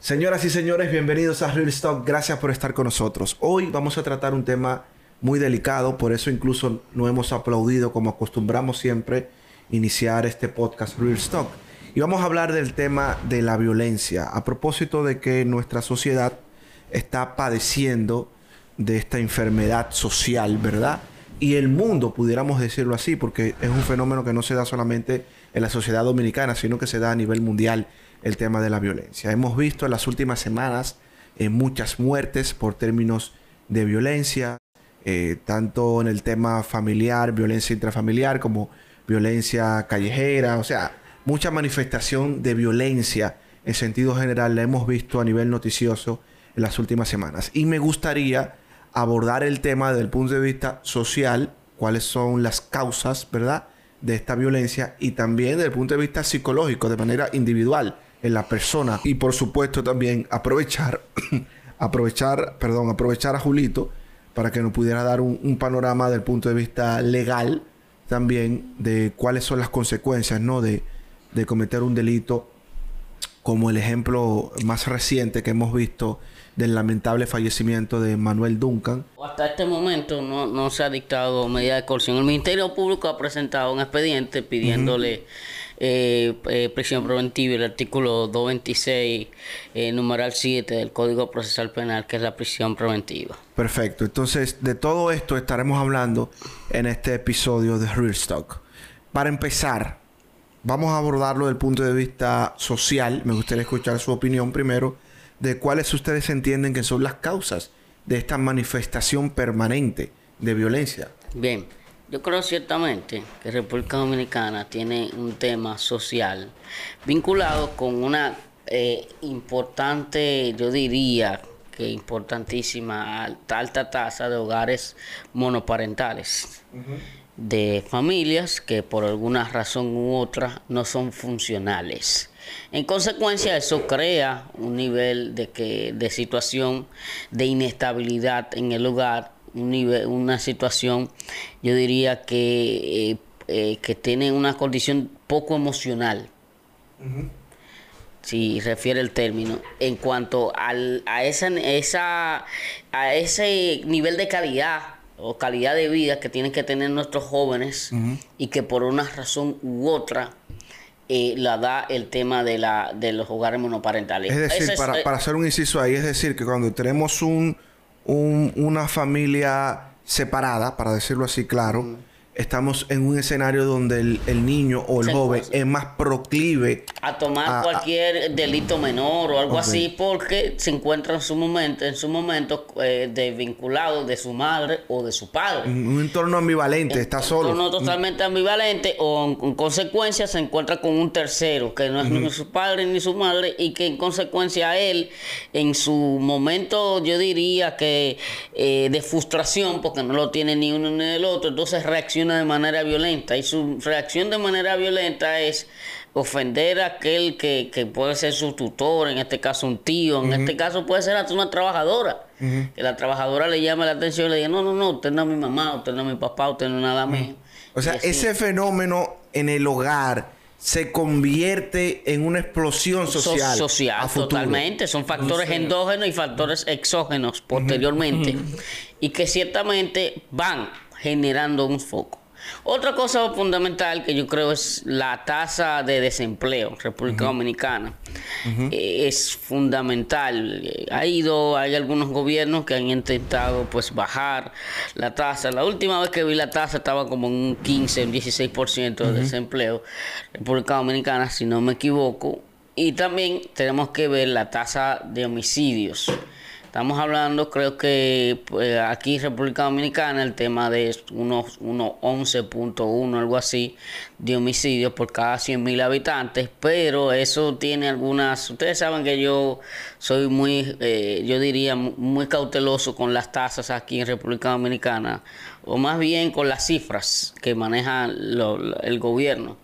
Señoras y señores, bienvenidos a Real Stock. Gracias por estar con nosotros. Hoy vamos a tratar un tema muy delicado, por eso incluso no hemos aplaudido como acostumbramos siempre iniciar este podcast Real Stock. Y vamos a hablar del tema de la violencia, a propósito de que nuestra sociedad está padeciendo de esta enfermedad social, ¿verdad? Y el mundo, pudiéramos decirlo así, porque es un fenómeno que no se da solamente en la sociedad dominicana, sino que se da a nivel mundial el tema de la violencia. Hemos visto en las últimas semanas eh, muchas muertes por términos de violencia, eh, tanto en el tema familiar, violencia intrafamiliar, como violencia callejera, o sea, mucha manifestación de violencia en sentido general la hemos visto a nivel noticioso en las últimas semanas. Y me gustaría abordar el tema desde el punto de vista social, cuáles son las causas, ¿verdad?, de esta violencia y también desde el punto de vista psicológico, de manera individual en la persona y por supuesto también aprovechar aprovechar perdón aprovechar a Julito para que nos pudiera dar un, panorama del punto de vista legal también de cuáles son las consecuencias no de, de cometer un delito como el ejemplo más reciente que hemos visto del lamentable fallecimiento de Manuel Duncan. Hasta este momento no, no se ha dictado medida de coerción. El Ministerio Público ha presentado un expediente pidiéndole eh, eh, prisión preventiva, el artículo 226, eh, numeral 7 del Código Procesal Penal, que es la prisión preventiva. Perfecto. Entonces, de todo esto estaremos hablando en este episodio de Real Stock. Para empezar, vamos a abordarlo desde el punto de vista social. Me gustaría escuchar su opinión primero de cuáles ustedes entienden que son las causas de esta manifestación permanente de violencia. Bien, yo creo ciertamente que República Dominicana tiene un tema social vinculado con una eh, importante, yo diría que importantísima, alta, tasa de hogares monoparentales. de familias que por alguna razón u otra no son funcionales. En consecuencia, eso crea un nivel de que de situación de inestabilidad en el hogar un nivel, una situación, yo diría que, eh, eh, que tiene una condición poco emocional. Si refiere el término, en cuanto al, a, esa, esa, a ese nivel de calidad o calidad de vida que tienen que tener nuestros jóvenes y que por una razón u otra eh, la da el tema de, la, de los hogares monoparentales. Es decir, para, para hacer un inciso ahí, es decir, que cuando tenemos un una familia separada, para decirlo así claro, estamos en un escenario donde el, niño o el joven es más proclive a tomar cualquier delito menor o algo así porque se encuentra en su momento en su momento eh, desvinculado de su madre o de su padre. Un entorno ambivalente está solo. un entorno totalmente ambivalente o en, consecuencia se encuentra con un tercero que no es ni su padre ni su madre y que en consecuencia él en su momento yo diría que eh, de frustración porque no lo tiene ni uno ni el otro entonces reacciona de manera violenta. Y su reacción de manera violenta es ofender a aquel que, puede ser su tutor, en este caso un tío, en este caso puede ser hasta una trabajadora, que la trabajadora le llame la atención y le diga, no, no, no, usted no es mi mamá, usted no es mi papá, usted no es nada mío. O sea, ese fenómeno en el hogar se convierte en una explosión social. social, totalmente. Son factores endógenos y factores exógenos posteriormente. Y que ciertamente van generando un foco. Otra cosa fundamental que yo creo es la tasa de desempleo República Dominicana. Eh, es fundamental. Ha ido, hay algunos gobiernos que han intentado pues bajar la tasa. La última vez que vi la tasa estaba como en un 15, un 16% de desempleo República Dominicana, si no me equivoco. Y también tenemos que ver la tasa de homicidios. Estamos hablando, creo que pues, aquí en República Dominicana, el tema de unos, unos 11.1, algo así, de homicidios por cada 100.000 habitantes, pero eso tiene algunas... Ustedes saben que yo soy muy, eh, yo diría, muy cauteloso con las tasas aquí en República Dominicana, o más bien con las cifras que maneja el gobierno.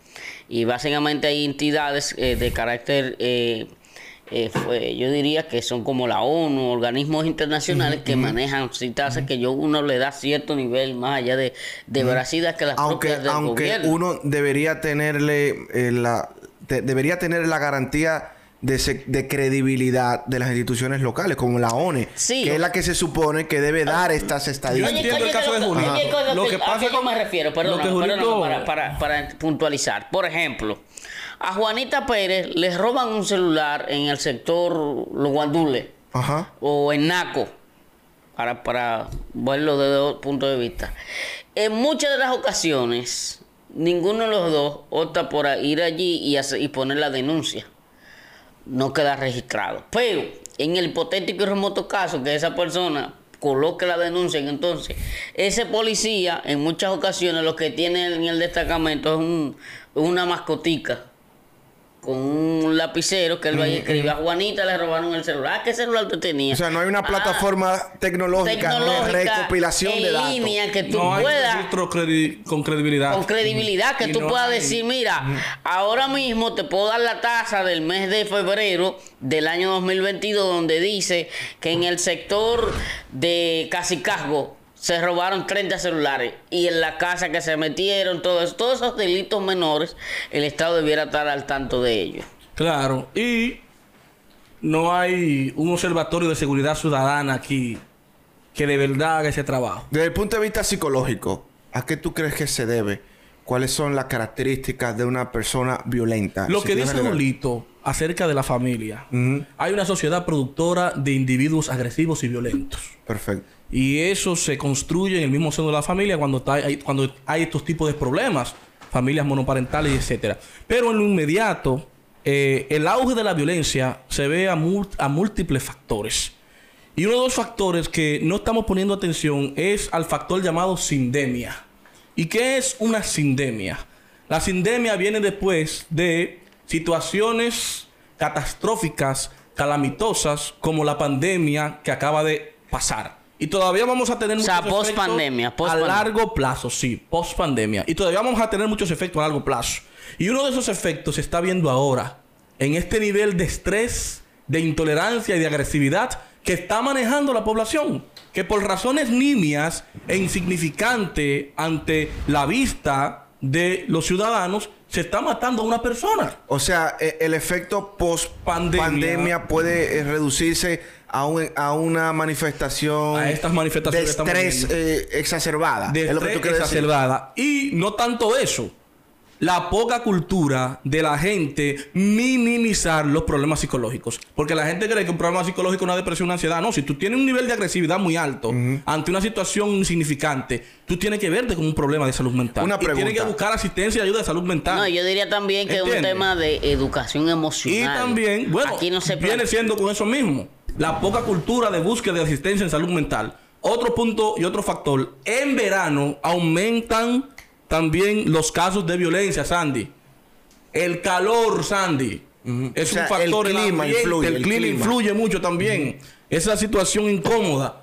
Y básicamente hay entidades eh, de carácter... Eh, eh, fue, yo diría que son como la ONU, organismos internacionales que manejan tasas que yo uno le da cierto nivel más allá de, de veracidad que las aunque, propias del aunque uno debería tenerle eh, la debería tener la garantía de, credibilidad de las instituciones locales, como la ONE, que es la que se supone que debe dar estas estadísticas. Yo entiendo el caso de Julio. Lo que pasa con... me refiero, perdón, para, para, para puntualizar. Por ejemplo, a Juanita Pérez les roban un celular en el sector Los Guandules o en Naco, para, para verlo desde otro punto de vista. En muchas de las ocasiones, ninguno de los dos opta por ir allí y, y poner la denuncia. No queda registrado. Pero en el hipotético y remoto caso que esa persona coloque la denuncia, entonces ese policía en muchas ocasiones lo que tiene en el destacamento es un, una mascotica con un lapicero que él va a escribir. A Juanita le robaron el celular. ¿Qué celular tú tenías? O sea, no hay una ah, plataforma tecnológica, de recopilación de datos. línea que tú no puedas. con credibilidad. Con credibilidad, que tú puedas decir, mira, ahora mismo te puedo dar la tasa del mes de febrero del año 2022, donde dice que en el sector de Casicasgo se robaron 30 celulares y en la casa que se metieron, todos, todos esos delitos menores, el Estado debiera estar al tanto de ellos. Claro, y no hay un observatorio de seguridad ciudadana aquí que de verdad haga ese trabajo. Desde el punto de vista psicológico, ¿a qué tú crees que se debe? ¿Cuáles son las características de una persona violenta? Lo que dice Julito acerca de la familia. Hay una sociedad productora de individuos agresivos y violentos. Perfecto. Y eso se construye en el mismo seno de la familia cuando, hay, cuando hay estos tipos de problemas, familias monoparentales, etcétera. Pero en lo inmediato, eh, el auge de la violencia se ve a, a múltiples factores. Y uno de los factores que no estamos poniendo atención es al factor llamado sindemia. ¿Y qué es una sindemia? La sindemia viene después de situaciones catastróficas, calamitosas, como la pandemia que acaba de pasar. Y todavía vamos a tener muchos post -pandemia, efectos a largo plazo, sí, post pandemia. Y todavía vamos a tener muchos efectos a largo plazo. Y uno de esos efectos se está viendo ahora en este nivel de estrés, de intolerancia y de agresividad que está manejando la población. Que por razones nimias e insignificantes ante la vista de los ciudadanos, se está matando a una persona. O sea, e, el efecto post pandemia puede eh, reducirse a, una manifestación a estas manifestaciones de estrés eh, exacerbada. De estrés exacerbada. Y no tanto eso. La poca cultura de la gente minimizar los problemas psicológicos. Porque la gente cree que un problema psicológico es una depresión, una ansiedad. No, si tú tienes un nivel de agresividad muy alto ante una situación insignificante, tú tienes que verte como un problema de salud mental. Una pregunta. Y tienes que buscar asistencia y ayuda de salud mental. No, yo diría también que es un tema de educación emocional. Y también, bueno, Aquí no se viene siendo con eso mismo la poca cultura de búsqueda de asistencia en salud mental. Otro punto y otro factor, en verano aumentan también los casos de violencia, Sandy. El calor, Sandy. Es un factor. El clima, influye, el, clima, influye mucho también. Esa situación incómoda.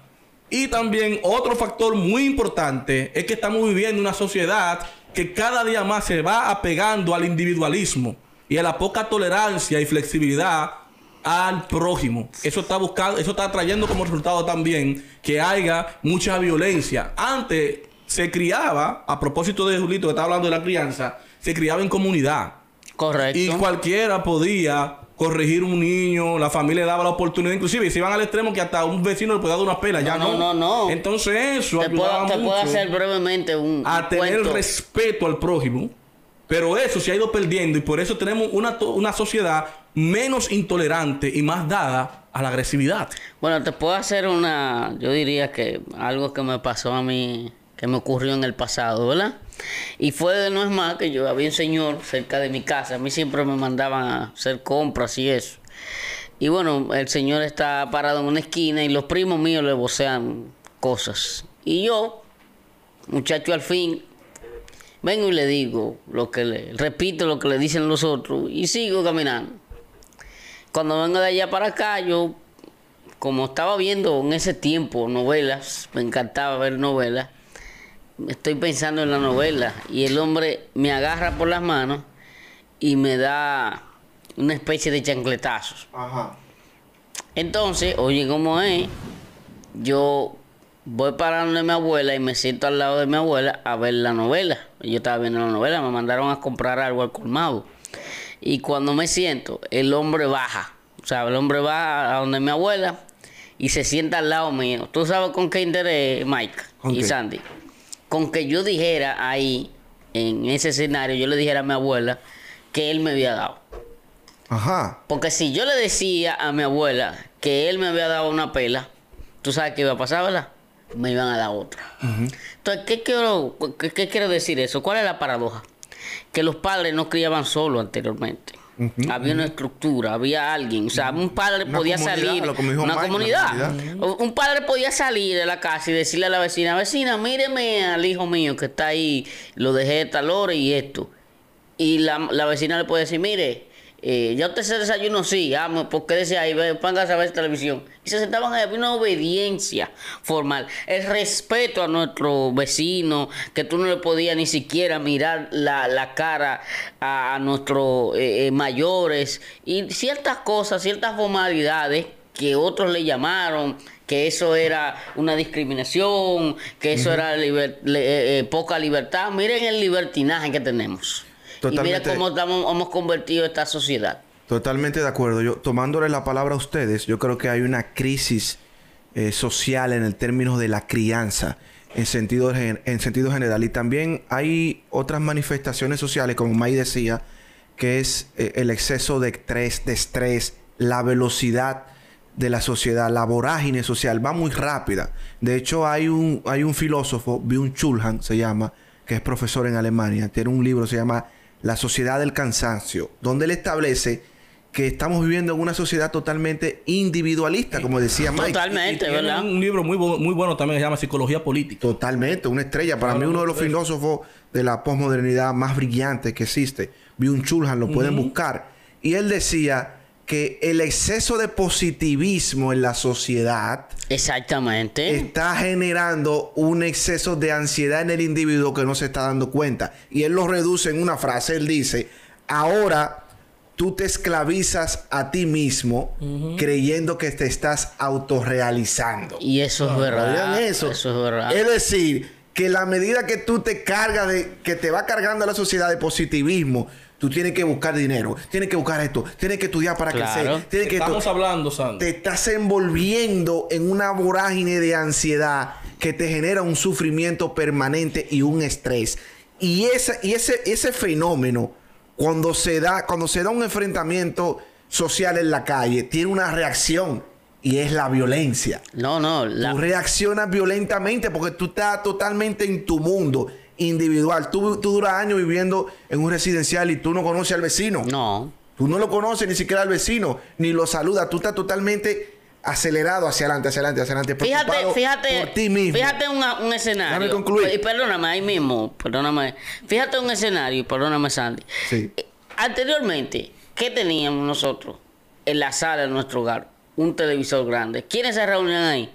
Y también otro factor muy importante es que estamos viviendo una sociedad que cada día más se va apegando al individualismo y a la poca tolerancia y flexibilidad al prójimo. Eso está buscando, eso está trayendo como resultado también que haya mucha violencia. Antes se criaba, a propósito de Julito que estaba hablando de la crianza, se criaba en comunidad. Correcto. Y cualquiera podía corregir un niño, la familia le daba la oportunidad, inclusive se iban al extremo que hasta un vecino le podía dar una pela, ya no. No, no, Entonces eso te puedo, te puedo hacer brevemente un a tener respeto al prójimo. Pero eso se ha ido perdiendo y por eso tenemos una, una sociedad menos intolerante y más dada a la agresividad. Bueno, te puedo hacer una, yo diría que algo que me pasó a mí, que me ocurrió en el pasado, ¿verdad? Y fue de no es más que yo había un señor cerca de mi casa, a mí siempre me mandaban a hacer compras y eso. Y bueno, el señor está parado en una esquina y los primos míos le vocean cosas. Y yo, muchacho al fin, vengo y le digo lo que le, repito lo que le dicen los otros y sigo caminando. Cuando vengo de allá para acá, yo, como estaba viendo en ese tiempo novelas, me encantaba ver novelas, estoy pensando en la novela y el hombre me agarra por las manos y me da una especie de chancletazos. Ajá. Entonces, oye, ¿cómo es? Yo voy para donde mi abuela y me siento al lado de mi abuela a ver la novela. Yo estaba viendo la novela, me mandaron a comprar algo al colmado. Y cuando me siento, el hombre baja. O sea, el hombre va a donde mi abuela y se sienta al lado mío. ¿Tú sabes con qué interés, Mike y Sandy? Con que yo dijera ahí, en ese escenario, yo le dijera a mi abuela que él me había dado. Ajá. Porque si yo le decía a mi abuela que él me había dado una pela, ¿tú sabes qué iba a pasar, verdad? Me iban a dar otra. Entonces, ¿qué quiero, qué quiero decir eso? ¿Cuál es la paradoja? Que los padres no criaban solo anteriormente. Había una estructura, había alguien, o sea, un padre podía salir, una, comunidad. Un padre podía salir de la casa y decirle a la vecina, vecina, míreme al hijo mío que está ahí, lo dejé de tal hora y esto. Y la, la vecina le puede decir, mire, eh, ya usted se desayunó, sí, ah, porque decía ahí, póngase a ver televisión. Y se sentaban ahí, había una obediencia formal, el respeto a nuestro vecino, que tú no le podías ni siquiera mirar la, cara a, nuestros eh, eh, mayores, y ciertas cosas, ciertas formalidades que otros le llamaron que eso era una discriminación, que eso era poca libertad. Miren el libertinaje que tenemos. Y mira cómo hemos convertido esta sociedad. Totalmente de acuerdo. Yo, tomándole la palabra a ustedes, yo creo que hay una crisis eh, social en el término de la crianza, en sentido, en sentido general. Y también hay otras manifestaciones sociales, como May decía, que es eh, el exceso de estrés, de estrés, la velocidad de la sociedad, la vorágine social, va muy rápida. De hecho, hay un, hay un filósofo, Byung Chul Han se llama, que es profesor en Alemania, tiene un libro, se llama la sociedad del cansancio, donde él establece que estamos viviendo en una sociedad totalmente individualista, como decía Mike. Totalmente, ¿verdad? Un libro muy, muy bueno también se llama Psicología Política. Totalmente, una estrella. Para mí uno de los filósofos de la posmodernidad más brillantes que existe. un Chulhan, lo pueden buscar. Y él decía que el exceso de positivismo en la sociedad exactamente. está generando un exceso de ansiedad en el individuo que no se está dando cuenta. Y él lo reduce en una frase él dice ahora tú te esclavizas a ti mismo creyendo que te estás autorrealizando y eso es verdad eso? eso es verdad. Es decir que la medida que tú te cargas de que te va cargando la sociedad de positivismo Tú tienes que buscar dinero, tienes que buscar esto, tienes que estudiar para crecer. Tienes que Estamos hablando, Sandro. Te estás envolviendo en una vorágine de ansiedad que te genera un sufrimiento permanente y un estrés. Y, ese, y ese, ese fenómeno, cuando se, da, cuando se da un enfrentamiento social en la calle, tiene una reacción y es la violencia. No, no. Tú reaccionas violentamente porque tú estás totalmente en tu mundo individual. Tú, tú duras años viviendo en un residencial y tú no conoces al vecino. No. Tú no lo conoces ni siquiera al vecino, ni lo saludas. Tú estás totalmente acelerado hacia adelante, hacia adelante, hacia adelante. Fíjate, fíjate, por ti mismo. fíjate un escenario. Déjame concluir. Y perdóname ahí mismo, perdóname. Fíjate un escenario, perdóname Sandy. Sí. Eh, anteriormente, ¿qué teníamos nosotros en la sala de nuestro hogar? Un televisor grande. ¿Quiénes se reunían ahí?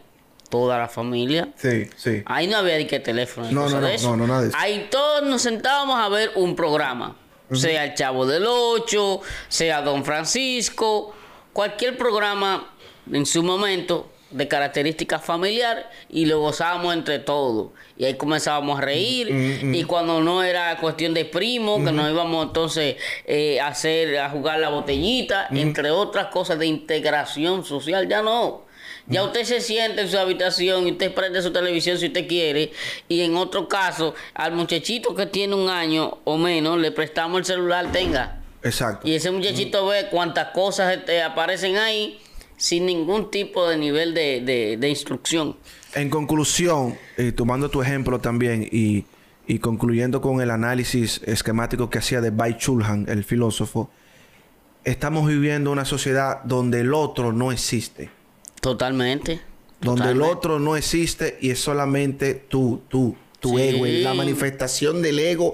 Toda la familia. Sí, sí. Ahí no había ni que teléfono. No, no, no, no, no, nada de eso. Ahí todos nos sentábamos a ver un programa. Sea el Chavo del Ocho, sea Don Francisco, cualquier programa en su momento de características familiar y lo gozábamos entre todos. Y ahí comenzábamos a reír. Y cuando no era cuestión de primo, que nos íbamos entonces eh, a hacer, a jugar la botellita, entre otras cosas de integración social, ya no. Ya usted se siente en su habitación y usted prende su televisión si usted quiere. Y en otro caso, al muchachito que tiene un año o menos, le prestamos el celular, tenga. Exacto. Y ese muchachito ve cuántas cosas este, aparecen ahí sin ningún tipo de nivel de, instrucción. En conclusión, eh, tomando tu ejemplo también y, y, concluyendo con el análisis esquemático que hacía de Bai Chulhan, el filósofo, estamos viviendo una sociedad donde el otro no existe. Totalmente. Donde el otro no existe y es solamente tú, tú, tu ego, la manifestación del ego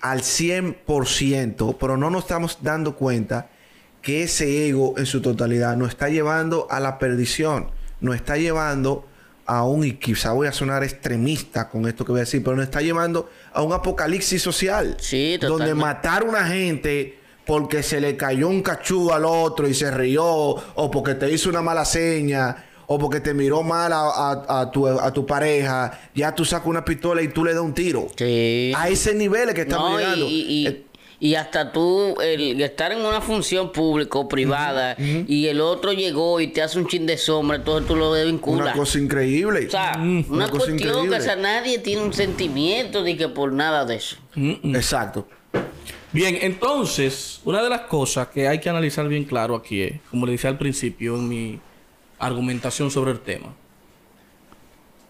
al 100%, pero no nos estamos dando cuenta que ese ego en su totalidad nos está llevando a la perdición, nos está llevando a un, y quizá voy a sonar extremista con esto que voy a decir, pero nos está llevando a un apocalipsis social. Sí, Donde matar a una gente porque se le cayó un cachú al otro y se rió, o porque te hizo una mala seña, o porque te miró mal a, tu, pareja, ya tú sacas una pistola y tú le das un tiro. Sí. A ese nivel que estamos llegando. Y, Y hasta tú, el estar en una función pública o privada y el otro llegó y te hace un chin de sombra, entonces tú lo desvinculas. Una cosa increíble. O sea, una, cuestión que o sea, nadie tiene un sentimiento de que por nada de eso. Exacto. Bien, entonces, una de las cosas que hay que analizar bien claro aquí es, como le decía al principio en mi argumentación sobre el tema,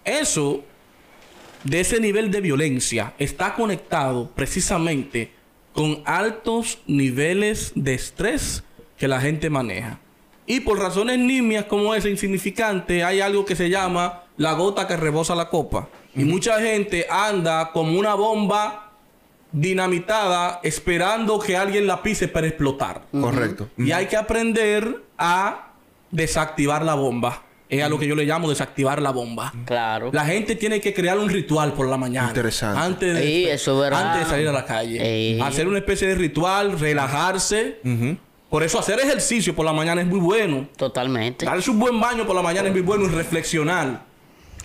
eso de ese nivel de violencia está conectado precisamente con altos niveles de estrés que la gente maneja. Y por razones nimias como esa, insignificante, hay algo que se llama la gota que rebosa la copa. Y mucha gente anda como una bomba dinamitada esperando que alguien la pise para explotar. Correcto. Y hay que aprender a desactivar la bomba. Es a lo que yo le llamo desactivar la bomba. Claro. La gente tiene que crear un ritual por la mañana. Interesante. Antes de, Sí, eso es verdad. antes de salir a la calle. Hacer una especie de ritual, relajarse. Por eso hacer ejercicio por la mañana es muy bueno. Totalmente. Darse un buen baño por la mañana es muy bueno y reflexionar.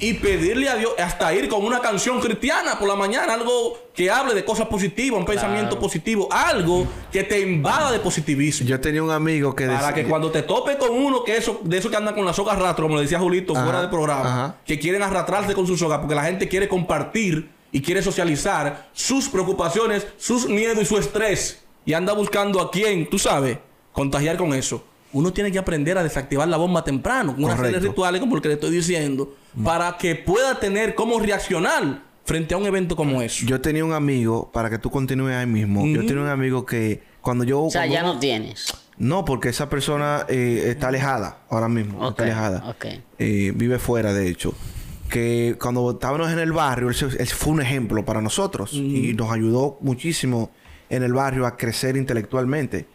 Y pedirle a Dios, hasta ir con una canción cristiana por la mañana, algo que hable de cosas positivas, un pensamiento positivo, algo que te invada de positivismo. Yo tenía un amigo que Para decía- que cuando te tope con uno que eso, de esos que andan con la soga arrastro, como le decía Julito Ajá, fuera del programa, ajá. que quieren arrastrarse con su soga porque la gente quiere compartir y quiere socializar sus preocupaciones, sus miedos y su estrés. Y anda buscando a quién, tú sabes, contagiar con eso. Uno tiene que aprender a desactivar la bomba temprano, con una serie de rituales como el que le estoy diciendo, para que pueda tener cómo reaccionar frente a un evento como eso. Yo tenía un amigo, para que tú continúes ahí mismo, yo tenía un amigo que cuando yo... O sea, cuando- ya no tienes. No, porque esa persona eh, está alejada ahora mismo. Está alejada. ok. Eh, vive fuera, de hecho. Que cuando estábamos en el barrio, él, se- él fue un ejemplo para nosotros. Y nos ayudó muchísimo en el barrio a crecer intelectualmente.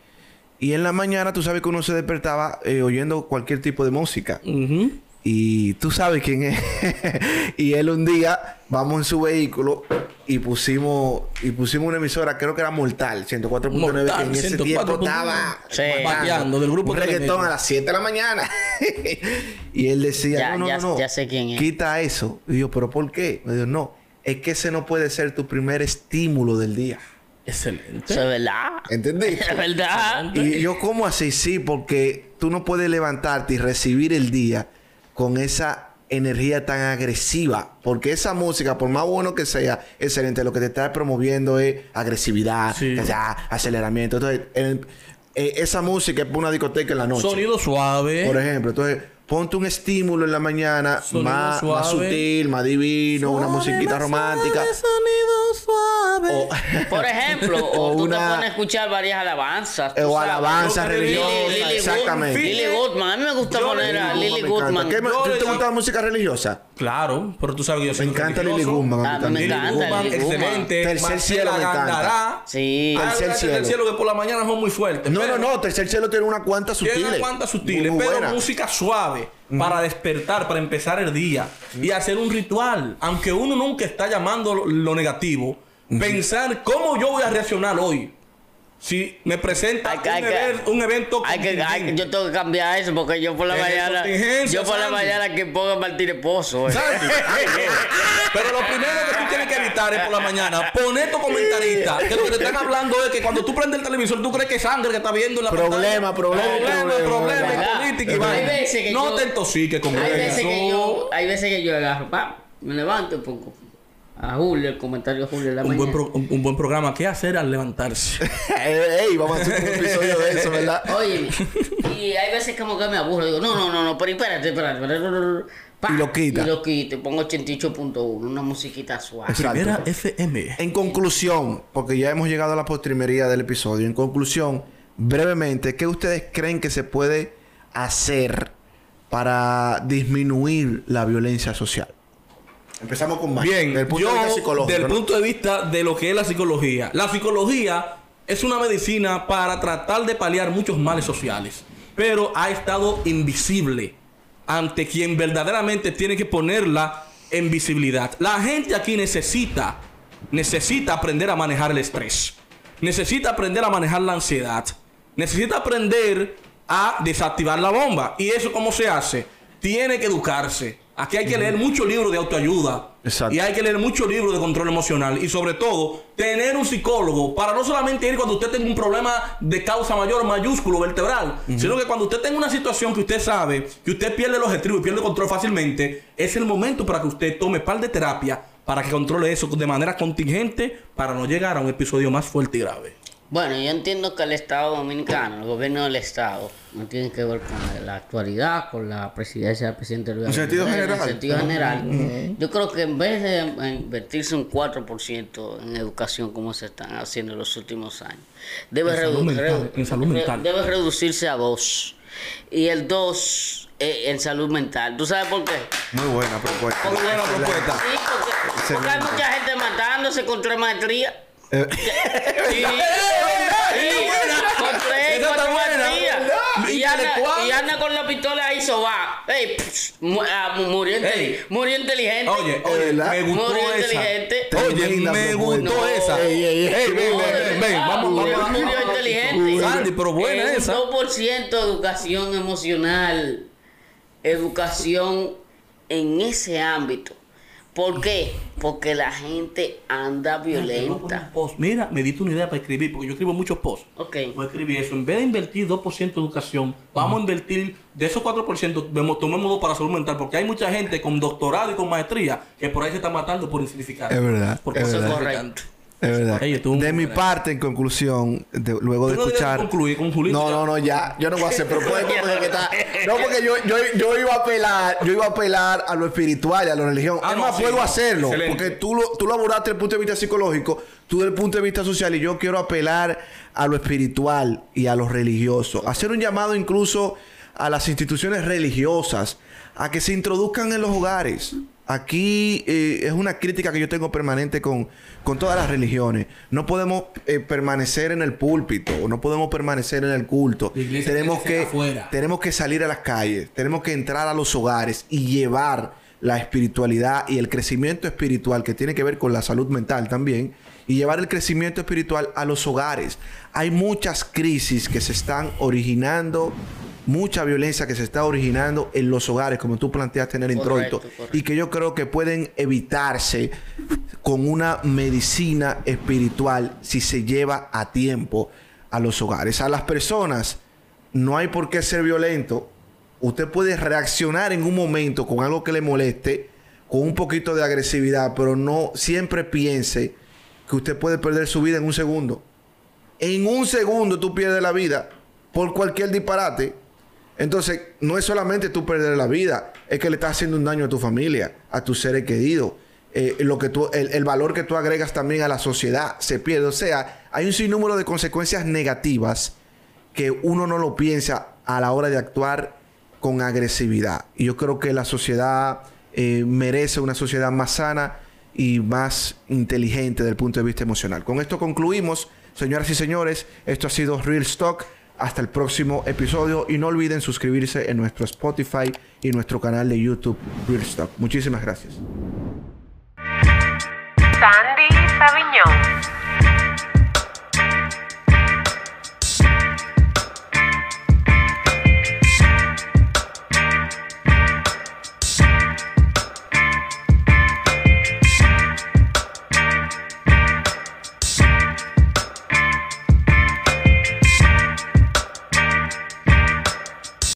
Y en la mañana, tú sabes que uno se despertaba eh, oyendo cualquier tipo de música. Y tú sabes quién es. y él un día, vamos en su vehículo y pusimos y pusimos una emisora, creo que era Mortal, 104.9, que en ese 104.9. tiempo estaba Sí. Bateando, del grupo un reggaetón a las 7 de la mañana. y él decía, Ya- no, no, ya- no, no, ya sé quién es. Quita eso. Y yo, ¿pero por qué? Me dijo, no, es que ese no puede ser tu primer estímulo del día. Excelente. Eso es verdad. ¿Entendí? Es verdad. Y yo, ¿cómo así? Sí, porque tú no puedes levantarte y recibir el día con esa energía tan agresiva. Porque esa música, por más bueno que sea, excelente, lo que te está promoviendo es agresividad, Sí. aceleramiento. Entonces, el- eh, esa música es para una discoteca en la noche. Sonido suave. Por ejemplo, entonces ponte un estímulo en la mañana más, más sutil, más divino, una musiquita romántica. suave, sonido suave. O, Por ejemplo, o, O tú una- te pones a escuchar varias alabanzas. tú o sabes. alabanza Lo que religiosa. Lili- Lili Good- exactamente. Lili Goodman. A mí me gusta Yo- poner a encanta. Goodman. ¿Qué ¿Tú te gusta la música religiosa? Claro, pero tú sabes que yo soy Me encanta Lily. Guzmán. Ah, a mí me encanta. Excelente. Tercer cielo me encanta. Sí. Tercer cielo. cielo que por la mañana son muy fuertes. No, no, no. Tercer cielo tiene unas cuantas Tiene sutiles. unas cuantas sutiles, Muy pero música suave para despertar, para empezar el día y hacer un ritual. Aunque uno nunca está llamando lo, lo negativo, pensar cómo yo voy a reaccionar hoy. Si me presenta Hay que- un, hay que- un evento Hay que, hay que- contingente. yo tengo que cambiar eso porque yo por la mañana. Yo por la mañana que ponga Martínez Pozo. eh. Pero lo primero que tú tienes que evitar es por la mañana poner tu comentarista. Que lo que te están hablando es que cuando tú prendes el televisor, tú crees que es sangre que está viendo en la Problema, pantalla. problema, problema, política y Hay veces que No yo- te intoxiques con Hay veces que yo, hay veces que yo agarro, pa, me levanto y pongo a Julio, el comentario de Julio en la Un buen, mañana. pro- un, un buen programa. ¿Qué hacer al levantarse? Ey, vamos a hacer un episodio de eso, ¿verdad? Oye, y hay veces como que me aburro. Digo, no, no, no, no, pero espérate, espérate. espérate, pa, Y lo quita. Y lo quito. Pongo 88.1, una musiquita suave. Exacto. Primera FM. En conclusión, porque ya hemos llegado a la postrimería del episodio, en conclusión, brevemente, ¿qué ustedes creen que se puede hacer para disminuir la violencia social? Empezamos con Mike. Bien, Desde el punto yo, de vista psicológico. del ¿no? punto de vista de lo que es la psicología. La psicología es una medicina para tratar de paliar muchos males sociales, pero ha estado invisible ante quien verdaderamente tiene que ponerla en visibilidad. La gente aquí necesita, necesita aprender a manejar el estrés, necesita aprender a manejar la ansiedad, necesita aprender a desactivar la bomba. ¿Y eso cómo se hace? Tiene que educarse. Aquí hay que leer muchos libros de autoayuda. Y hay que leer muchos libros de control emocional. Y sobre todo tener un psicólogo para no solamente ir cuando usted tenga un problema de causa mayor, mayúsculo, vertebral, sino que cuando usted tenga una situación que usted sabe que usted pierde los estribos y pierde el control fácilmente, es el momento para que usted tome par de terapia para que controle eso de manera contingente para no llegar a un episodio más fuerte y grave. Bueno, yo entiendo que el Estado Dominicano, el gobierno del Estado, no tiene que ver con la actualidad, con la presidencia del presidente del En sentido general. En sentido general. Yo creo que en vez de invertirse un 4% en educación como se están haciendo en los últimos años, debe, debe reducirse a 2. Y el 2 eh, en salud mental. ¿Tú sabes por qué? Muy buena propuesta. Muy buena propuesta. Sí, porque, porque hay mucha gente matándose contra maestría. Eh. Y anda, con la pistola ahí soba. Ey, ah, murió, murió inteligente. Oye, oye, me gustó murió esa. inteligente. Oye, me gustó esa. Ey, ven, ven, ven, vamos, vamos. Murió inteligente. Sandy, pero buena esa. 2% educación emocional. Educación en ese ámbito. ¿Por qué? Porque la gente anda violenta. Mira, me diste una idea para escribir, porque yo escribo muchos posts. Ok. Voy a escribir eso. En vez de invertir 2% en educación, vamos a invertir de esos 4%, tomemos para salud mental, porque hay mucha gente con doctorado y con maestría que por ahí se está matando por insignificante. Es verdad. Porque eso es correcto. Es verdad. de mi parte, en conclusión, luego de escuchar. no, no, no, ya. Yo no voy a hacer propuestas porque está. No, porque yo, yo, yo, iba a apelar, yo iba a apelar a lo espiritual y a la religión. Ah, es más, puedo hacerlo. Porque tú lo, tú lo abordaste desde el punto de vista psicológico, tú desde el punto de vista social, y yo quiero apelar a lo espiritual y a lo religioso. Hacer un llamado incluso a las instituciones religiosas a que se introduzcan en los hogares. Aquí eh, es una crítica que yo tengo permanente con, con todas las religiones. No podemos eh, permanecer en el púlpito, o no podemos permanecer en el culto. Tenemos que, tenemos que salir a las calles, tenemos que entrar a los hogares y llevar la espiritualidad y el crecimiento espiritual que tiene que ver con la salud mental también y llevar el crecimiento espiritual a los hogares. Hay muchas crisis que se están originando mucha violencia que se está originando en los hogares, como tú planteaste en el introito, y que yo creo que pueden evitarse con una medicina espiritual si se lleva a tiempo a los hogares. A las personas no hay por qué ser violento. Usted puede reaccionar en un momento con algo que le moleste, con un poquito de agresividad, pero no siempre piense que usted puede perder su vida en un segundo. En un segundo tú pierdes la vida por cualquier disparate entonces, no es solamente tú perder la vida, es que le estás haciendo un daño a tu familia, a tus seres queridos. Eh, lo que tú, el, valor que tú agregas también a la sociedad se pierde. O sea, hay un sinnúmero de consecuencias negativas que uno no lo piensa a la hora de actuar con agresividad. Y yo creo que la sociedad eh, merece una sociedad más sana y más inteligente desde el punto de vista emocional. Con esto concluimos, señoras y señores. Esto ha sido Real Stock. Hasta el próximo episodio y no olviden suscribirse en nuestro Spotify y nuestro canal de YouTube Real. Muchísimas gracias. Sandy.